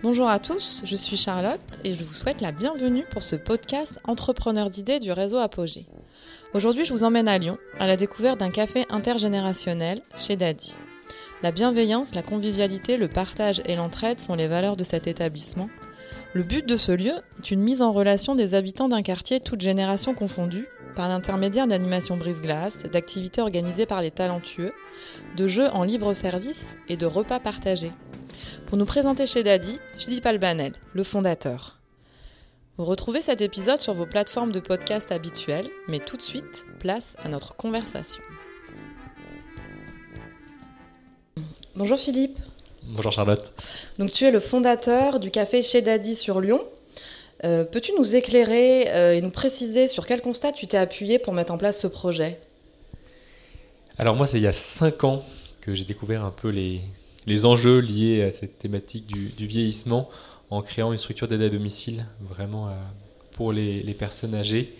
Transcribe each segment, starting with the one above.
Bonjour à tous, je suis Charlotte et je vous souhaite la bienvenue pour ce podcast Entrepreneur d'idées du réseau Apogée. Aujourd'hui, je vous emmène à Lyon à la découverte d'un café intergénérationnel chez Daddy. La bienveillance, la convivialité, le partage et l'entraide sont les valeurs de cet établissement. Le but de ce lieu est une mise en relation des habitants d'un quartier, toutes générations confondues, par l'intermédiaire d'animations brise-glace, d'activités organisées par les talentueux, de jeux en libre service et de repas partagés. Pour nous présenter chez Daddy, Philippe Albanel, le fondateur. Vous retrouvez cet épisode sur vos plateformes de podcast habituelles, mais tout de suite, place à notre conversation. Bonjour Philippe. Bonjour Charlotte. Donc tu es le fondateur du café chez Daddy sur Lyon. Euh, peux-tu nous éclairer euh, et nous préciser sur quel constat tu t'es appuyé pour mettre en place ce projet? Alors moi, c'est il y a 5 ans que j'ai découvert un peu les, les, enjeux liés à cette thématique du, vieillissement en créant une structure d'aide à domicile vraiment euh, pour les, personnes âgées.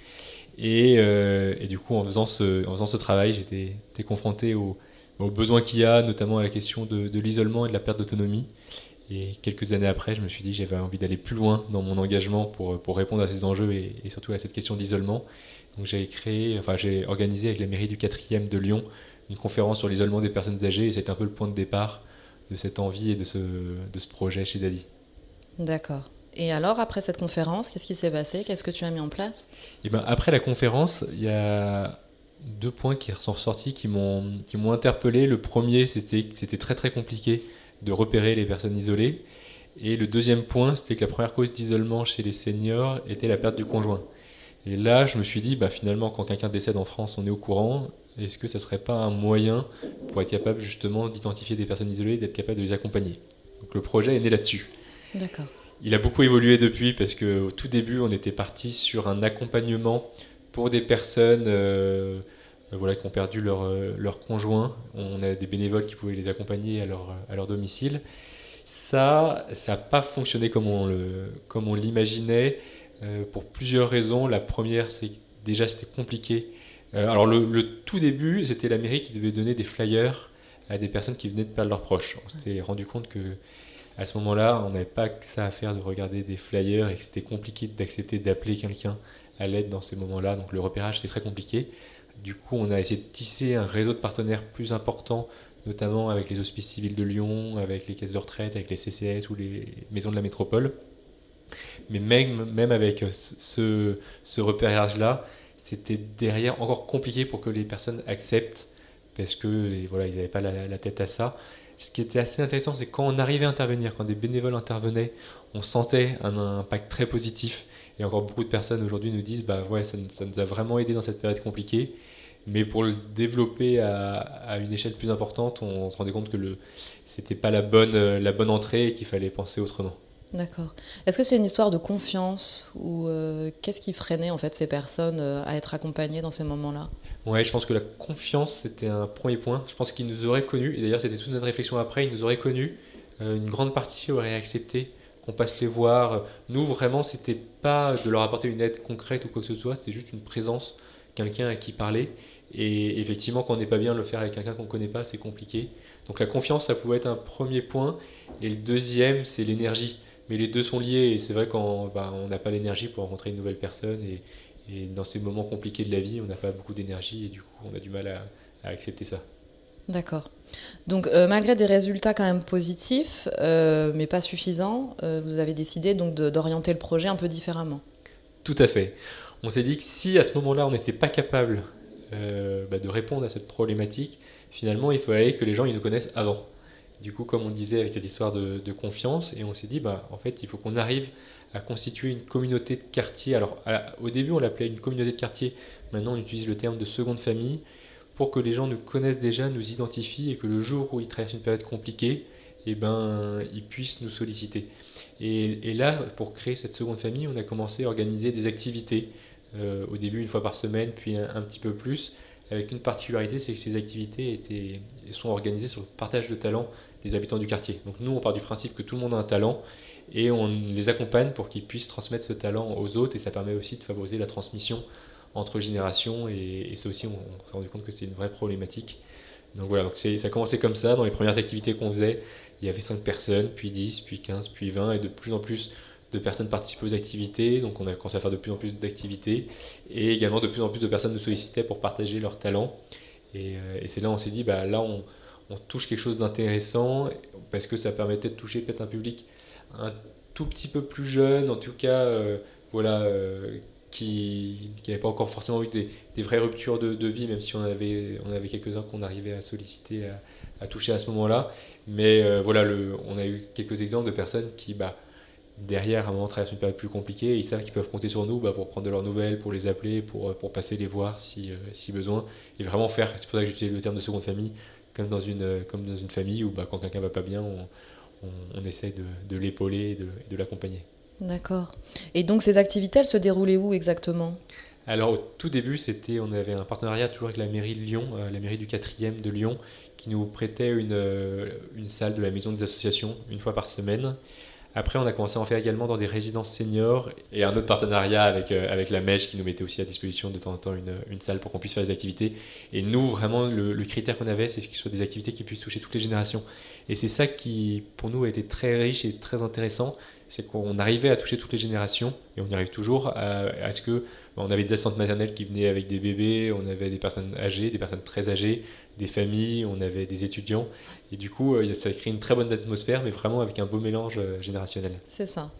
Et, et, du coup, en faisant ce, en faisant ce travail, j'étais confronté aux, besoins qu'il y a, notamment à la question de, de l'isolement et de la perte d'autonomie. Et quelques années après, je me suis dit que j'avais envie d'aller plus loin dans mon engagement pour, pour répondre à ces enjeux et, surtout à cette question d'isolement. Donc j'ai créé, enfin j'ai organisé avec la mairie du 4e de Lyon une conférence sur l'isolement des personnes âgées et c'était un peu le point de départ de cette envie et de ce, de ce projet chez Daddy. D'accord. Et alors, après cette conférence, qu'est-ce qui s'est passé? Qu'est-ce que tu as mis en place? Et eh ben, Après la conférence, il y a deux points qui sont ressortis qui m'ont interpellé. Le premier, c'était que c'était très très compliqué de repérer les personnes isolées. Et le deuxième point, c'était que la première cause d'isolement chez les seniors était la perte du conjoint. Et là, je me suis dit, bah, finalement, quand quelqu'un décède en France, on est au courant. Est-ce que ça ne serait pas un moyen pour être capable justement d'identifier des personnes isolées, d'être capable de les accompagner? Donc le projet est né là-dessus. D'accord. Il a beaucoup évolué depuis parce qu'au tout début, on était parti sur un accompagnement pour des personnes euh, voilà, qui ont perdu leur, euh, leur, conjoint. On a des bénévoles qui pouvaient les accompagner à leur, à leur domicile. Ça, ça n'a pas fonctionné comme on, le, comme on l'imaginait euh, pour plusieurs raisons. La première, c'est que déjà c'était compliqué. Alors le, tout début, c'était la mairie qui devait donner des flyers à des personnes qui venaient de perdre leurs proches. On s'était rendu compte que à ce moment-là, on n'avait pas que ça à faire de regarder des flyers et que c'était compliqué d'accepter d'appeler quelqu'un à l'aide dans ces moments-là. Donc le repérage, c'était très compliqué. Du coup, on a essayé de tisser un réseau de partenaires plus important, notamment avec les hospices civils de Lyon, avec les caisses de retraite, avec les CCS ou les maisons de la métropole. Mais même, même avec ce, ce repérage-là, c'était derrière encore compliqué pour que les personnes acceptent, parce que voilà, ils n'avaient pas la, tête à ça. Ce qui était assez intéressant, c'est quand on arrivait à intervenir, quand des bénévoles intervenaient, on sentait un impact très positif et encore beaucoup de personnes aujourd'hui nous disent bah ouais, ça, nous a vraiment aidé dans cette période compliquée. Mais pour le développer à, une échelle plus importante, on se rendait compte que ce n'était pas la bonne, euh, la bonne entrée et qu'il fallait penser autrement. D'accord. Est-ce que c'est une histoire de confiance ou euh, qu'est-ce qui freinait en fait ces personnes euh, à être accompagnées dans ces moments-là? Ouais, je pense que la confiance c'était un premier point. Je pense qu'ils nous auraient connus et d'ailleurs c'était toute notre réflexion après. Ils nous auraient connus. une grande partie aurait accepté qu'on passe les voir. Nous, vraiment, c'était pas de leur apporter une aide concrète ou quoi que ce soit, c'était juste une présence, quelqu'un à qui parler. Et effectivement, quand on n'est pas bien, le faire avec quelqu'un qu'on ne connaît pas, c'est compliqué. Donc la confiance, ça pouvait être un premier point. Et le deuxième, c'est l'énergie. Mais les deux sont liés. Et c'est vrai qu'on bah, n'a pas l'énergie pour rencontrer une nouvelle personne. Et, dans ces moments compliqués de la vie, on n'a pas beaucoup d'énergie. Et du coup, on a du mal à accepter ça. D'accord. Donc, euh, malgré des résultats quand même positifs, euh, mais pas suffisants, euh, vous avez décidé donc d'orienter le projet un peu différemment. Tout à fait. On s'est dit que si à ce moment-là on n'était pas capable bah, de répondre à cette problématique, finalement il fallait que les gens ils nous connaissent avant. Du coup, comme on disait avec cette histoire de, confiance, et on s'est dit, bah, en fait, il faut qu'on arrive à constituer une communauté de quartier. Alors, au début, on l'appelait une communauté de quartier. Maintenant, on utilise le terme de seconde famille pour que les gens nous connaissent déjà, nous identifient et que le jour où ils traversent une période compliquée, eh ben, ils puissent nous solliciter. Et, là, pour créer cette seconde famille, on a commencé à organiser des activités, euh, au début une fois par semaine, puis un, petit peu plus, avec une particularité, c'est que ces activités étaient, sont organisées sur le partage de talents des habitants du quartier. Donc nous, on part du principe que tout le monde a un talent et on les accompagne pour qu'ils puissent transmettre ce talent aux autres et ça permet aussi de favoriser la transmission entre générations et, et ça aussi on, s'est rendu compte que c'est une vraie problématique Donc voilà, donc ça a commencé comme ça. Dans les premières activités qu'on faisait, il y avait 5 personnes, puis 10, puis 15, puis 20, et de plus en plus de personnes participent aux activités, donc on a commencé à faire de plus en plus d'activités, et également de plus en plus de personnes nous sollicitaient pour partager leurs talents. Et, euh, c'est là on s'est dit, bah, là on, touche quelque chose d'intéressant, parce que ça permettait de toucher peut-être un public un tout petit peu plus jeune, en tout cas, euh, voilà, euh, qui n'avait pas encore forcément eu des, vraies ruptures de, vie, même si on avait, on avait quelques-uns qu'on arrivait à solliciter, à, toucher à ce moment-là. Mais voilà, le, on a eu quelques exemples de personnes qui... Bah, derrière, à un moment, traversent une période plus compliquée. ils savent qu'ils peuvent compter sur nous bah, pour prendre de leurs nouvelles, pour les appeler, pour, euh, pour passer les voir si, euh, si besoin. Et vraiment faire, c'est pour ça que j'utilise le terme de seconde famille, comme dans une, euh, comme dans une famille où bah, quand quelqu'un va pas bien, on, on, essaie de, de l'épauler et de, de l'accompagner. D'accord. Et donc ces activités, elles se déroulaient où exactement? Alors au tout début, c'était, on avait un partenariat toujours avec la mairie de Lyon, la mairie du 4e de Lyon, qui nous prêtait une, une salle de la maison des associations une fois par semaine. Après, on a commencé à en faire également dans des résidences seniors et un autre partenariat avec, euh, la Mèche qui nous mettait aussi à disposition de temps en temps une, une salle pour qu'on puisse faire des activités. Et nous, vraiment, le, critère qu'on avait, c'est que ce soit des activités qui puissent toucher toutes les générations. Et c'est ça qui, pour nous, a été très riche et très intéressant. C'est qu'on arrivait à toucher toutes les générations et on y arrive toujours à, à ce que on avait des assistantes maternelles qui venaient avec des bébés, on avait des personnes âgées, des personnes très âgées, des familles, on avait des étudiants. Et du coup, euh, ça crée une très bonne atmosphère, mais vraiment avec un beau mélange euh, générationnel. C'est ça.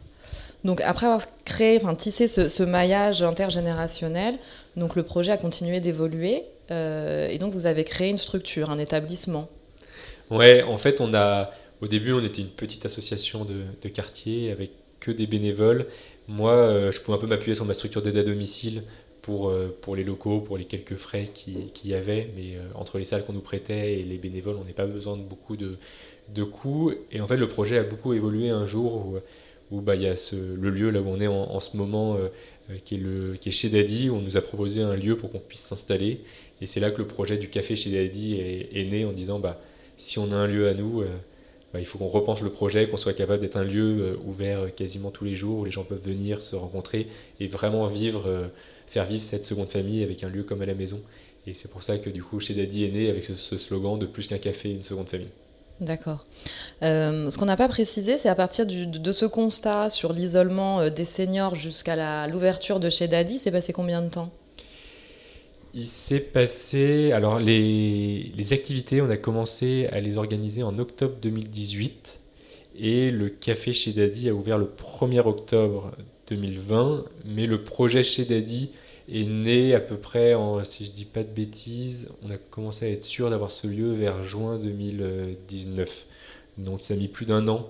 Donc après avoir créé, enfin tissé ce, maillage intergénérationnel, donc le projet a continué d'évoluer euh, et donc vous avez créé une structure, un établissement. Ouais, en fait, on a au début on était une petite association de, quartier avec que des bénévoles moi, euh, je pouvais un peu m'appuyer sur ma structure d'aide à domicile pour, euh, pour les locaux, pour les quelques frais qu'il qui y avait. Mais euh, entre les salles qu'on nous prêtait et les bénévoles, on n'a pas besoin de beaucoup de, de coûts. Et en fait, le projet a beaucoup évolué un jour où, où bah, il y a ce, le lieu là où on est en, ce moment, qui, est le, qui est chez Daddy, où on nous a proposé un lieu pour qu'on puisse s'installer. Et c'est là que le projet du café chez Daddy est, né en disant bah, si on a un lieu à nous, il faut qu'on repense le projet, qu'on soit capable d'être un lieu euh, ouvert euh, quasiment tous les jours où les gens peuvent venir se rencontrer et vraiment vivre, euh, faire vivre cette seconde famille avec un lieu comme à la maison. Et c'est pour ça que du coup, chez Daddy est né avec ce, slogan de plus qu'un café, une seconde famille. D'accord. ce qu'on n'a pas précisé, c'est à partir de ce constat sur l'isolement des seniors jusqu'à l'ouverture de chez Daddy, c'est passé combien de temps? Il s'est passé. Alors, les, les, activités, on a commencé à les organiser en octobre 2018. Et le café chez Daddy a ouvert le 1er octobre 2020. Mais le projet chez Daddy est né à peu près, en, si je dis pas de bêtises, on a commencé à être sûr d'avoir ce lieu vers juin 2019. Donc, ça a mis plus d'un an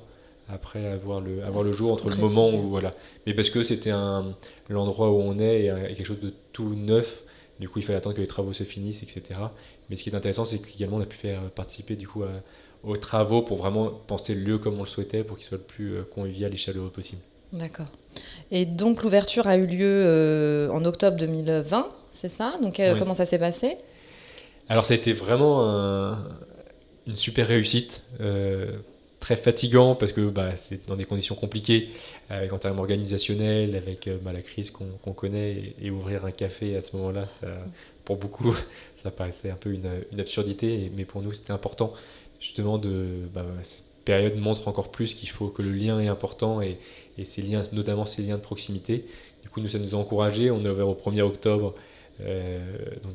après avoir le, avoir le jour entre le moment où. Voilà. Mais parce que c'était l'endroit où on est et quelque chose de tout neuf du coup, il fallait attendre que les travaux se finissent, etc. Mais ce qui est intéressant, c'est qu'également, on a pu faire participer du coup aux travaux pour vraiment penser le lieu comme on le souhaitait pour qu'il soit le plus euh, convivial et chaleureux possible. D'accord. Et donc, l'ouverture a eu lieu euh, en octobre 2020, c'est ça? Donc, euh, comment ça s'est passé? Alors, ça a été vraiment une super réussite très fatigant parce que bah, c'est dans des conditions compliquées, en termes organisationnels, avec euh, bah, la crise qu'on connaît, et, ouvrir un café à ce moment-là, pour beaucoup, ça paraissait un peu une, absurdité, mais pour nous, c'était important justement de. Bah, cette période montre encore plus qu'il faut que le lien est important et, et, ces liens, notamment ces liens de proximité. Du coup, nous, ça nous a encouragés. On est ouvert au 1er octobre, euh,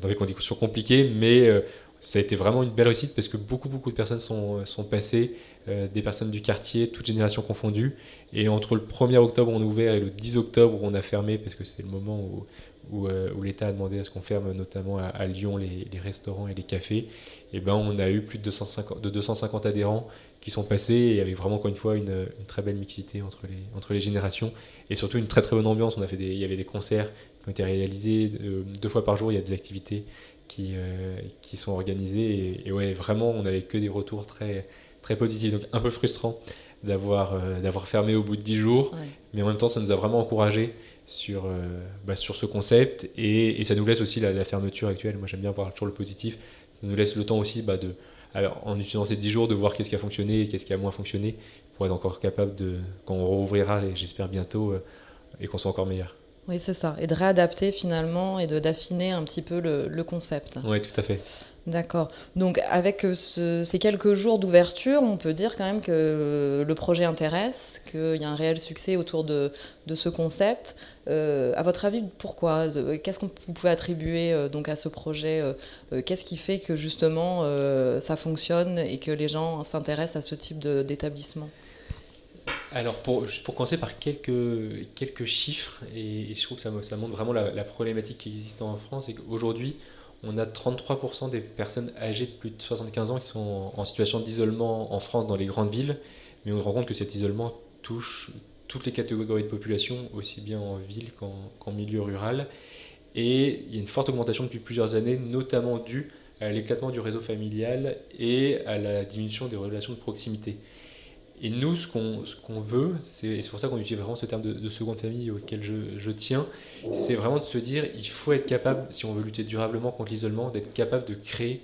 dans des conditions compliquées, mais euh, ça a été vraiment une belle réussite parce que beaucoup, beaucoup de personnes sont, sont passées, euh, des personnes du quartier, toutes générations confondues. Et entre le 1er octobre, on a ouvert et le 10 octobre, on a fermé parce que c'est le moment où, où, euh, l'État a demandé à ce qu'on ferme notamment à, Lyon les, restaurants et les cafés. Et ben, on a eu plus de 250, de 250 adhérents qui sont passés et avec vraiment, encore une fois, une, une, très belle mixité entre les, entre les générations et surtout une très très bonne ambiance. On a fait des, il y avait des concerts qui ont été réalisés euh, deux fois par jour, il y a des activités qui, euh, qui sont organisés. Et, ouais, vraiment, on n'avait que des retours très, très positifs. Donc un peu frustrant d'avoir euh, d'avoir fermé au bout de 10 jours. Mais en même temps, ça nous a vraiment encouragé sur, euh, bah, sur ce concept. Et, et, ça nous laisse aussi la, fermeture actuelle. Moi, j'aime bien voir toujours le positif. Ça nous laisse le temps aussi bah, de, en utilisant ces 10 jours, de voir qu'est-ce qui a fonctionné et qu'est-ce qui a moins fonctionné pour être encore capable de, quand on rouvrira, j'espère bientôt, et qu'on soit encore meilleur. Oui, c'est ça. Et de réadapter finalement et d'affiner un petit peu le, concept. Oui, tout à fait. D'accord. Donc avec euh, ces quelques jours d'ouverture, on peut dire quand même que euh, le projet intéresse, qu'il y a un réel succès autour de, ce concept. Euh, à votre avis, pourquoi? Qu'est-ce que vous pouvez attribuer donc à ce projet? Qu'est-ce qui fait que justement ça fonctionne et que les gens s'intéressent à ce type d'établissement? Alors, pour, pour commencer par quelques, quelques chiffres, et, je trouve que ça, montre vraiment la, la problématique qui existe en France, c'est qu'aujourd'hui, on a 33% des personnes âgées de plus de 75 ans qui sont en situation d'isolement en France dans les grandes villes, mais on se rend compte que cet isolement touche toutes les catégories de population, aussi bien en ville qu'en milieu rural. Et il y a une forte augmentation depuis plusieurs années, notamment due à l'éclatement du réseau familial et à la diminution des relations de proximité. Et nous, ce qu'on veut, et c'est pour ça qu'on utilise vraiment ce terme de, seconde famille auquel je, tiens, c'est vraiment de se dire il faut être capable, si on veut lutter durablement contre l'isolement, d'être capable de créer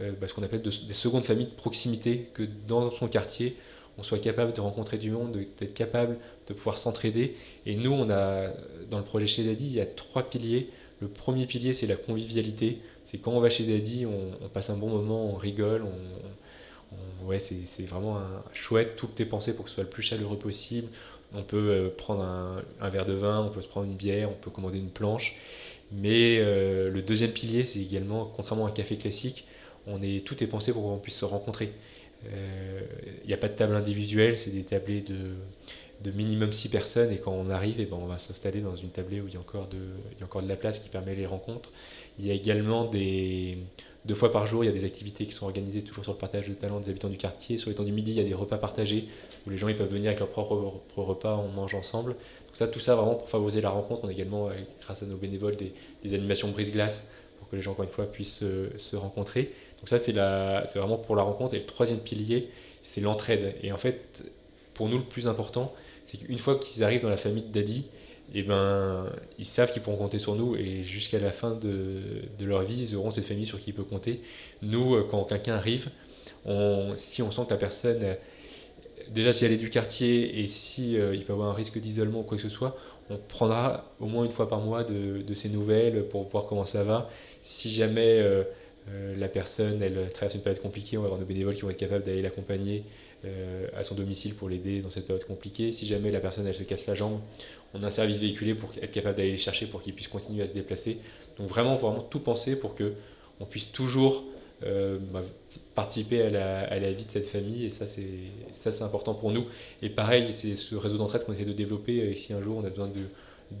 euh, bah, ce qu'on appelle des secondes familles de proximité, que dans son quartier, on soit capable de rencontrer du monde, d'être capable de pouvoir s'entraider. Et nous, on a, dans le projet chez Daddy, il y a trois piliers. Le premier pilier, c'est la convivialité. C'est quand on va chez Daddy, on, passe un bon moment, on rigole, on, ouais, c'est vraiment chouette. Tout est pensé pour que ce soit le plus chaleureux possible. On peut euh, prendre un, verre de vin, on peut se prendre une bière, on peut commander une planche. Mais euh, le deuxième pilier, c'est également, contrairement à un café classique, on est, tout est pensé pour qu'on puisse se rencontrer. Il euh, n'y a pas de table individuelle, c'est des tablés de, de minimum 6 personnes et quand on arrive, et eh ben on va s'installer dans une tablée où il y, il y a encore de la place qui permet les rencontres. Il y a également des, deux fois par jour, il y a des activités qui sont organisées toujours sur le partage de talents des habitants du quartier. Sur les temps du midi, il y a des repas partagés où les gens ils peuvent venir avec leur propre, repas, on mange ensemble. Donc ça, tout ça vraiment pour favoriser la rencontre. On a également, euh, grâce à nos bénévoles, des, animations brise-glace pour que les gens, encore une fois, puissent se rencontrer. Donc ça, c'est vraiment pour la rencontre. Et le troisième pilier, c'est l'entraide. Et en fait, pour nous, le plus important, c'est qu'une fois qu'ils arrivent dans la famille de Daddy, eh ben, ils savent qu'ils pourront compter sur nous et jusqu'à la fin de, de, leur vie, ils auront cette famille sur qui ils peuvent compter. Nous, euh, quand quelqu'un arrive, si on sent que la personne, déjà si elle est du quartier et si euh, peut avoir un risque d'isolement ou quoi que ce soit, on prendra au moins une fois par mois de, de ses nouvelles pour voir comment ça va. Si jamais euh, la personne elle traverse une période compliquée, on va avoir nos bénévoles qui vont être capables d'aller l'accompagner euh, à son domicile pour l'aider dans cette période compliquée. Si jamais la personne elle se casse la jambe, on a un service véhiculé pour être capable d'aller les chercher pour qu'ils puissent continuer à se déplacer. Donc vraiment, vraiment tout penser pour que on puisse toujours euh, bah, participer à la, à la, vie de cette famille et ça c'est ça c'est important pour nous. Et pareil, c'est ce réseau d'entraide qu'on essaie de développer. Et si un jour on a besoin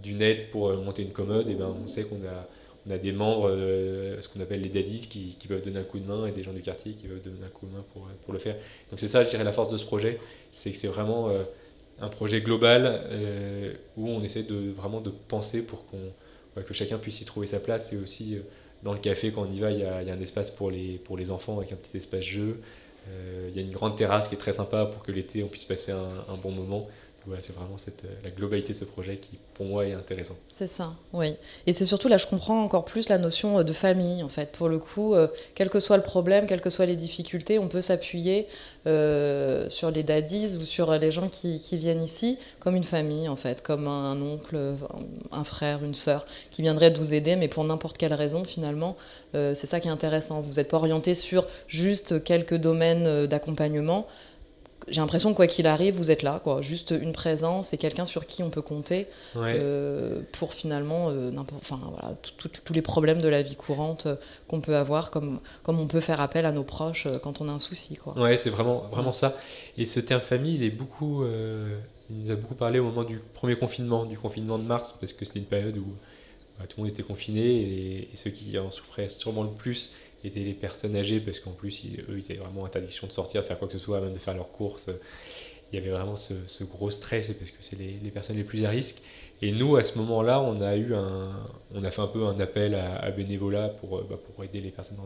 d'une aide pour monter une commode, et ben on sait qu'on a on a des membres, euh, ce qu'on appelle les daddies, qui, peuvent donner un coup de main et des gens du quartier qui peuvent donner un coup de main pour, pour le faire. Donc c'est ça, je dirais, la force de ce projet, c'est que c'est vraiment euh, un projet global euh, où on essaie de vraiment de penser pour qu'on, que chacun puisse y trouver sa place. Et aussi, dans le café, quand on y va, il y a, y a un espace pour les, pour les enfants avec un petit espace jeu. il y a une grande terrasse qui est très sympa pour que l'été, on puisse passer un bon moment c'est vraiment cette, euh, la globalité de ce projet qui, pour moi, est intéressant. C'est ça, oui. Et c'est surtout là, je comprends encore plus la notion euh, de famille, en fait. Pour le coup, euh, quel que soit le problème, quelles que soient les difficultés, on peut s'appuyer sur les daddies ou sur les gens qui, viennent ici comme une famille, en fait, comme un, oncle, un frère, une sœur qui viendrait vous aider, mais pour n'importe quelle raison, finalement. c'est ça qui est intéressant. Vous n'êtes pas orienté sur juste quelques domaines d'accompagnement j'ai l'impression que quoi qu'il arrive, vous êtes là, quoi. Juste une présence et quelqu'un sur qui on peut compter euh, pour finalement, euh, enfin voilà, tous les problèmes de la vie courante euh, qu'on peut avoir, comme comme on peut faire appel à nos proches quand on a un souci, quoi. Ouais, c'est vraiment vraiment ça. Et ce terme famille, il est beaucoup, il nous a beaucoup parlé au moment du premier confinement, du confinement de mars, parce que c'était une période où bah, tout le monde était confiné et, et, ceux qui en souffraient sûrement le plus étaient les personnes âgées, parce qu'en plus, eux, ils avaient vraiment interdiction de sortir, de faire quoi que ce soit, même de faire leurs courses. Il y avait vraiment ce, gros stress, parce que c'est les, personnes les plus à risque. Et nous, à ce moment-là, on a eu un, on a fait un peu un appel à, bénévolat pour, bah, pour aider les personnes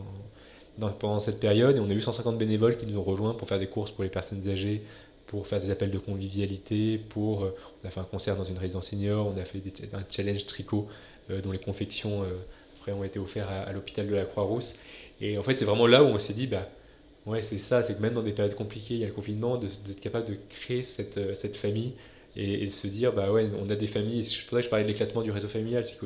pendant cette période. Et on a eu 150 bénévoles qui nous ont rejoints pour faire des courses pour les personnes âgées, pour faire des appels de convivialité, pour, on a fait un concert dans une résidence senior, on a fait un challenge tricot euh, dont les confections euh, ont été offertes à l'hôpital de la Croix-Rousse. Et en fait, c'est vraiment là où on s'est dit, bah, ouais, c'est ça, c'est que même dans des périodes compliquées, il y a le confinement, d'être capable de créer cette, euh, cette famille et, de se dire, bah ouais, on a des familles, je parlais de l'éclatement du réseau familial, c'est que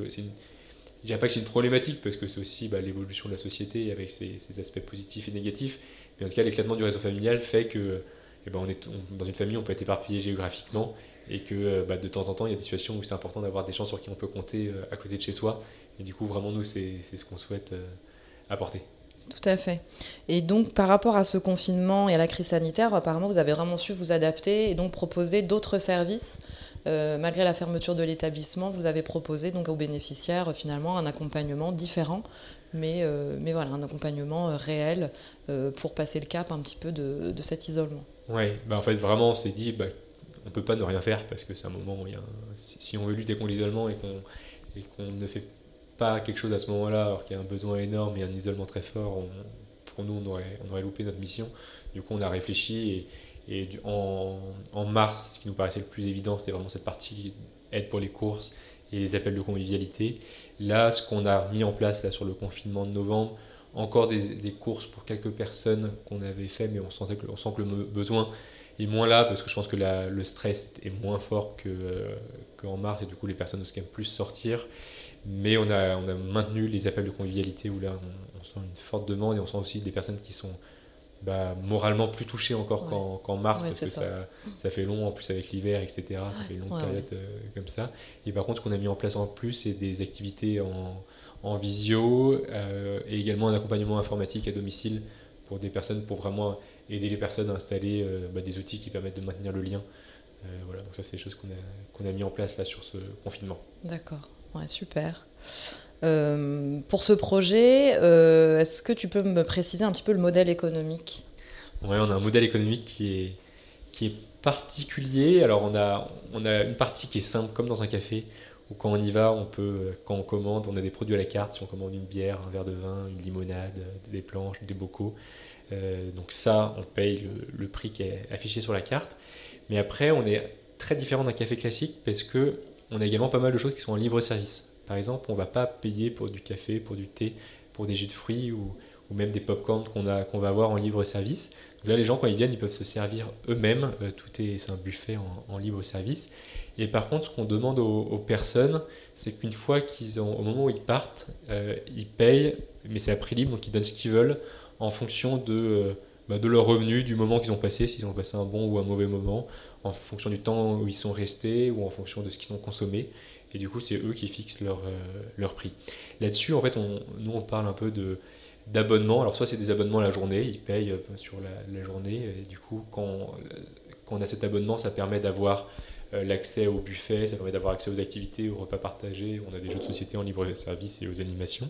dirais pas que c'est une problématique parce que c'est aussi bah, l'évolution de la société avec ses, aspects positifs et négatifs. Mais en tout cas, l'éclatement du réseau familial fait que eh ben, on est, dans une famille, on peut être éparpillé géographiquement et que euh, bah, de temps en temps, il y a des situations où c'est important d'avoir des gens sur qui on peut compter euh, à côté de chez soi. Et du coup, vraiment, nous, c'est ce qu'on souhaite euh, apporter. Tout à fait. Et donc, par rapport à ce confinement et à la crise sanitaire, apparemment, vous avez vraiment su vous adapter et donc proposer d'autres services. malgré la fermeture de l'établissement, vous avez proposé donc aux bénéficiaires finalement un accompagnement différent, mais, mais voilà, un accompagnement réel pour passer le cap un petit peu de, de cet isolement. Oui, bah en fait, vraiment, on s'est dit, bah, on peut pas ne rien faire parce que c'est un moment où il y a si, on veut lutter contre l'isolement et qu'on ne fait pas quelque chose à ce moment-là, alors qu'il y a un besoin énorme et un isolement très fort, pour nous, on aurait, on aurait loupé notre mission. Du coup, on a réfléchi et, et en, en, mars, ce qui nous paraissait le plus évident, c'était vraiment cette partie aide pour les courses et les appels de convivialité. Là, ce qu'on a mis en place là, sur le confinement de novembre, encore des, courses pour quelques personnes qu'on avait fait, mais on, sentait que, on sent que le besoin est moins là parce que je pense que le stress est moins fort qu'en mars et du coup les personnes osent quand même plus sortir. Mais on a, on a maintenu les appels de convivialité où là on, sent une forte demande et on sent aussi des personnes qui sont bah, moralement plus touchées encore qu'en mars parce que ça. Ça, fait long en plus avec l'hiver, etc. Ça fait une longue période euh, comme ça. Et par contre, ce qu'on a mis en place en plus, c'est des activités en, en visio euh, et également un accompagnement informatique à domicile pour des personnes pour vraiment aider les personnes à installer euh, bah, des outils qui permettent de maintenir le lien. Euh, voilà, donc ça c'est des choses qu'on a, qu'on a mis en place là sur ce confinement. D'accord, ouais, super. Euh, pour ce projet, est-ce que tu peux me préciser un petit peu le modèle économique? Oui, on a un modèle économique qui est, qui est particulier. Alors on a, on a une partie qui est simple, comme dans un café, où quand on y va, on peut, quand on commande, on a des produits à la carte. Si on commande une bière, un verre de vin, une limonade, des planches, des bocaux, euh, donc ça, on paye le, prix qui est affiché sur la carte. Mais après, on est très différent d'un café classique parce que on a également pas mal de choses qui sont en libre service. Par exemple, on ne va pas payer pour du café, pour du thé, pour des jus de fruits ou, même des pop-corns qu'on va avoir en libre service. Là, les gens, quand ils viennent, ils peuvent se servir eux-mêmes. Euh, tout est, c'est un buffet en, libre service. Et par contre, ce qu'on demande aux, personnes, c'est qu'une fois qu'ils ont, au moment où ils partent, euh, ils payent, mais c'est à prix libre, donc ils donnent ce qu'ils veulent en fonction de, euh, bah, de leur revenu, du moment qu'ils ont passé, s'ils ont passé un bon ou un mauvais moment, en fonction du temps où ils sont restés ou en fonction de ce qu'ils ont consommé. Et du coup, c'est eux qui fixent leur, euh, prix. Là-dessus, en fait, nous, on parle un peu de d'abonnement. Alors, soit c'est des abonnements à la journée, ils payent euh, sur la, journée. Et du coup, quand, quand, on a cet abonnement, ça permet d'avoir l'accès au buffet, ça permet d'avoir accès aux activités, aux repas partagés. On a des jeux de société en libre service et aux animations.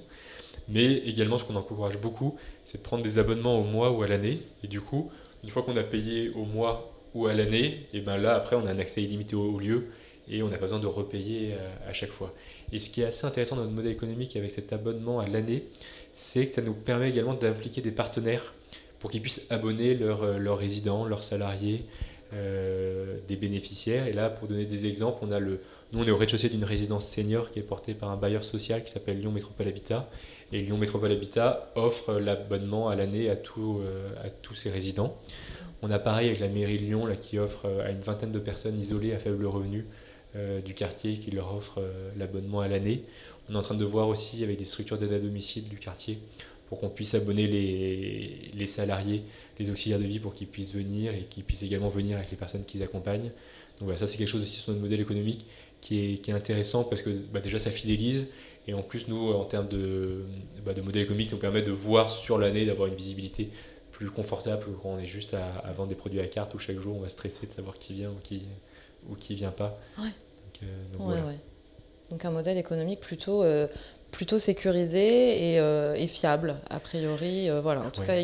Mais également, ce qu'on encourage beaucoup, c'est de prendre des abonnements au mois ou à l'année. Et du coup, une fois qu'on a payé au mois ou à l'année, et ben là, après, on a un accès illimité au, lieu et on n'a pas besoin de repayer euh, à, chaque fois. Et ce qui est assez intéressant dans notre modèle économique avec cet abonnement à l'année, c'est que ça nous permet également d'impliquer des partenaires pour qu'ils puissent abonner leurs, euh, résidents, leurs salariés, euh, des bénéficiaires. Et là, pour donner des exemples, on a le, nous, on est au rez-de-chaussée d'une résidence senior qui est portée par un bailleur social qui s'appelle Lyon Métropole Habitat. Et Lyon Métropole Habitat offre l'abonnement à l'année à, à tous ses résidents. On a pareil avec la mairie de Lyon là, qui offre à une vingtaine de personnes isolées à faible revenu du quartier qui leur offre l'abonnement à l'année. On est en train de voir aussi avec des structures d'aide à domicile du quartier pour qu'on puisse abonner les, les, salariés, les auxiliaires de vie pour qu'ils puissent venir et qu'ils puissent également venir avec les personnes qu'ils accompagnent. Donc voilà, ça c'est quelque chose aussi sur notre modèle économique qui est, qui est intéressant parce que bah, déjà ça fidélise et en plus nous en termes de, bah, de modèle économique ça nous permet de voir sur l'année, d'avoir une visibilité plus confortable que quand on est juste à, vendre des produits à carte où chaque jour on va stresser de savoir qui vient ou qui ou qui vient pas. Ouais. Donc, euh, donc, ouais, ouais. donc, un modèle économique plutôt euh, plutôt sécurisé et, euh, et, fiable, a priori. Voilà, en tout cas,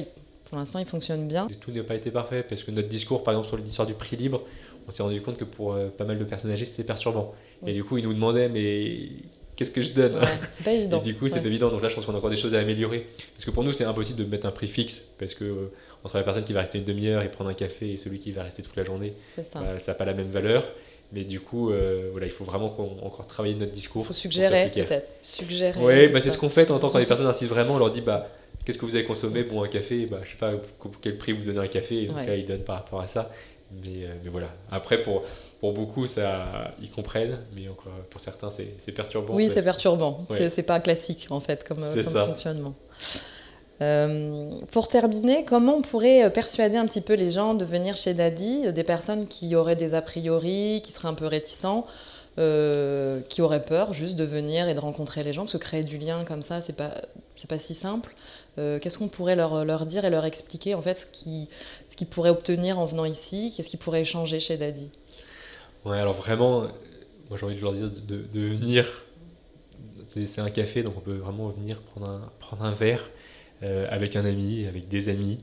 pour l'instant, il fonctionne bien. Tout n'a pas été parfait, parce que notre discours, par exemple, sur l'histoire du prix libre, on s'est rendu compte que pour euh, pas mal de personnes âgées, c'était perturbant. Et du coup, ils nous demandaient, mais qu'est-ce que je donne C'est pas évident. Et du coup, c'est pas évident. Donc là, je pense qu'on a encore des choses à améliorer. Parce que pour nous, c'est impossible de mettre un prix fixe, parce que entre la personne qui va rester une demi-heure et prendre un café et celui qui va rester toute la journée, ça n'a pas la même valeur. Mais du coup, euh, voilà, il faut vraiment qu'on encore travailler notre discours. Il faut suggérer peut-être. Suggérer. Oui, bah, c'est ce qu'on fait en tant que les personnes insistent vraiment. On leur dit bah qu'est-ce que vous avez consommé? Bon, un café, bah, je sais pas quel prix vous donnez un café, et dans ce cas, ils donnent par rapport à ça. Mais, euh, mais, voilà. Après, pour, pour beaucoup, ça, ils comprennent, mais encore, pour certains, c'est perturbant. Oui, c'est perturbant. C'est pas classique, en fait, comme, comme fonctionnement. Euh, pour terminer, comment on pourrait persuader un petit peu les gens de venir chez Daddy, des personnes qui auraient des a priori, qui seraient un peu réticents euh, qui auraient peur juste de venir et de rencontrer les gens, parce que créer du lien comme ça, c'est pas, c'est pas si simple. Euh, qu'est-ce qu'on pourrait leur, leur, dire et leur expliquer en fait ce qu'ils pourraient obtenir en venant ici Qu'est-ce qu'ils pourraient échanger chez Daddy Ouais, alors vraiment, moi j'ai envie de leur dire de, venir. C'est un café, donc on peut vraiment venir prendre un, prendre un verre euh, avec un ami, avec des amis.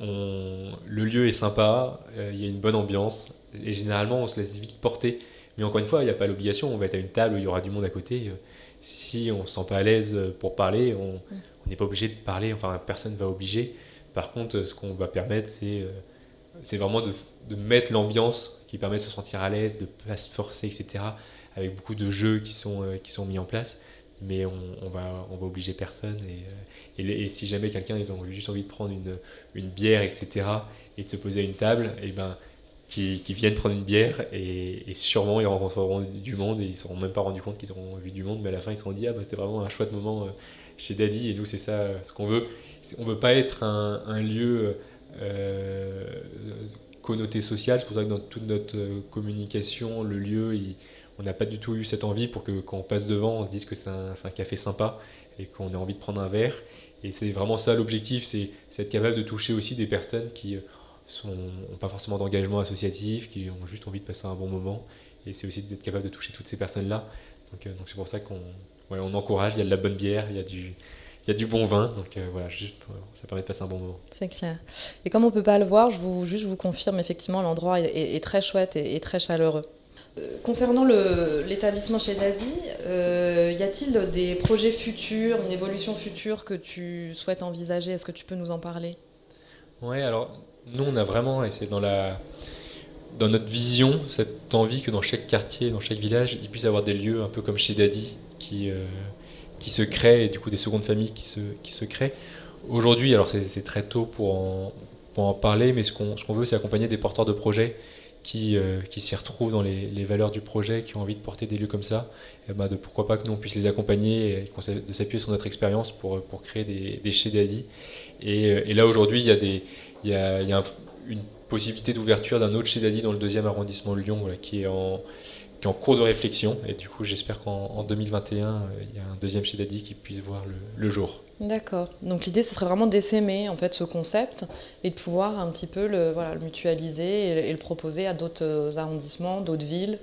Le lieu est sympa, il y a une bonne ambiance, et généralement on se laisse vite porter mais encore une fois, il n'y a pas l'obligation. On va être à une table où il y aura du monde à côté. Euh, si on ne se sent pas à l'aise pour parler, on n'est pas obligé de parler. Enfin, personne ne va obliger. Par contre, ce qu'on va permettre, c'est euh, vraiment de, mettre l'ambiance qui permet de se sentir à l'aise, de ne pas se forcer, etc. Avec beaucoup de jeux euh, qui sont mis en place. Mais on, on, va, on va obliger personne. Et, et, si jamais quelqu'un, ils ont juste envie de prendre une, une bière, etc., et de se poser à une table, et ben qui, viennent prendre une bière et, sûrement ils rencontreront du monde et ils ne seront même pas rendus compte qu'ils auront vu du monde, mais à la fin ils se seront dit ah bah c'était vraiment un chouette moment euh, chez Daddy et nous c'est ça euh, ce qu'on veut. On veut pas être un, lieu euh, connoté social, c'est pour ça que dans toute notre communication, le lieu, on n'a pas du tout eu cette envie pour que quand on passe devant, on se dise que c'est un, café sympa et qu'on ait envie de prendre un verre. Et c'est vraiment ça l'objectif, c'est être capable de toucher aussi des personnes qui n'ont pas forcément d'engagement associatif, qui ont juste envie de passer un bon moment. Et c'est aussi d'être capable de toucher toutes ces personnes-là. Donc euh, c'est pour ça qu'on on encourage, il y a de la bonne bière, il y a du, a bon vin, donc euh, voilà, ça permet de passer un bon moment. C'est clair. Et comme on ne peut pas le voir, je vous confirme, effectivement, l'endroit est, très chouette et, très chaleureux. Euh, concernant l'établissement chez Daddy, y a-t-il des projets futurs, une évolution future que tu souhaites envisager? Est-ce que tu peux nous en parler? Oui, alors nous, on a vraiment, et c'est dans, notre vision, cette envie que dans chaque quartier, dans chaque village, il puisse y avoir des lieux un peu comme chez Daddy qui, euh, qui se créent, et du coup des secondes familles qui se, créent. Aujourd'hui, alors c'est très tôt pour en, parler, mais ce qu'on veut, c'est accompagner des porteurs de projets qui, euh, qui s'y retrouvent dans les, les, valeurs du projet, qui ont envie de porter des lieux comme ça, et bah de pourquoi pas que nous on puisse les accompagner de s'appuyer sur notre expérience pour, pour créer des, des chez. Et, euh, et là aujourd'hui, il y a des, il y a, une possibilité d'ouverture d'un autre chez Daddy dans le deuxième arrondissement de Lyon qui, est en, en cours de réflexion. Et du coup, j'espère qu'en 2021, euh, il y a un deuxième chez Daddy qui puisse voir le, jour. D'accord. Donc l'idée, ce serait vraiment d'essaimer en fait ce concept et de pouvoir un petit peu le, voilà, le mutualiser et, le proposer à d'autres euh, arrondissements, d'autres villes.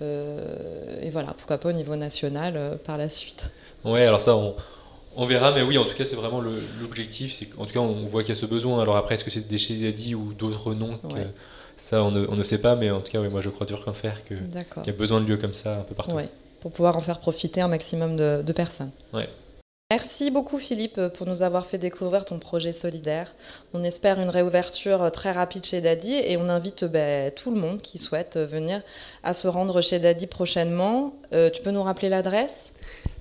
Euh, et voilà, pourquoi pas au niveau national par la suite. Ouais, alors ça, on, on verra, mais oui, en tout cas, c'est vraiment l'objectif. C'est en tout cas, on voit qu'il y a ce besoin. Alors après, est-ce que c'est des chez Daddy ou d'autres noms Ça, on ne, sait pas, mais en tout cas, oui, moi, je crois dur qu'en faire qu'il y a besoin de lieux comme ça un peu partout. pour pouvoir en faire profiter un maximum de, de personnes. Ouais. Merci beaucoup Philippe pour nous avoir fait découvrir ton projet solidaire. On espère une réouverture très rapide chez Daddy et on invite ben, tout le monde qui souhaite venir à se rendre chez Daddy prochainement. Euh, tu peux nous rappeler l'adresse?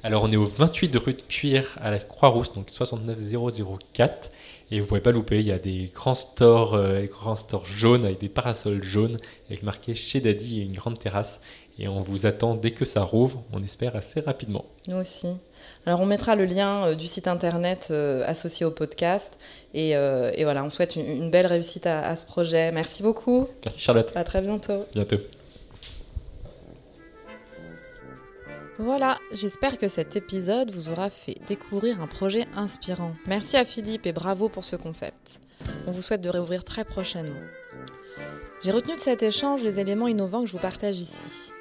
Alors on est au 28 de rue de Cuire à la Croix-Rousse, donc 69004. Et vous pouvez pas louper, il y a des grands stores, euh, grands stores jaunes avec des parasols jaunes, avec marqué chez Daddy et une grande terrasse. Et on vous attend dès que ça rouvre, on espère assez rapidement. Nous aussi. Alors on mettra le lien euh, du site internet euh, associé au podcast. Euh, et, voilà, on souhaite une, belle réussite à, ce projet. Merci beaucoup. Merci Charlotte. À très bientôt. Bientôt. Voilà, j'espère que cet épisode vous aura fait découvrir un projet inspirant. Merci à Philippe et bravo pour ce concept. On vous souhaite de réouvrir très prochainement. J'ai retenu de cet échange les éléments innovants que je vous partage ici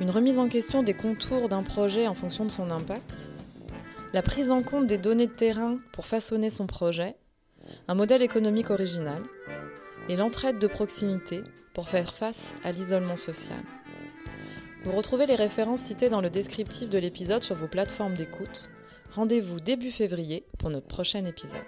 une remise en question des contours d'un projet en fonction de son impact, la prise en compte des données de terrain pour façonner son projet, un modèle économique original, et l'entraide de proximité pour faire face à l'isolement social. Vous retrouvez les références citées dans le descriptif de l'épisode sur vos plateformes d'écoute. Rendez-vous début février pour notre prochain épisode.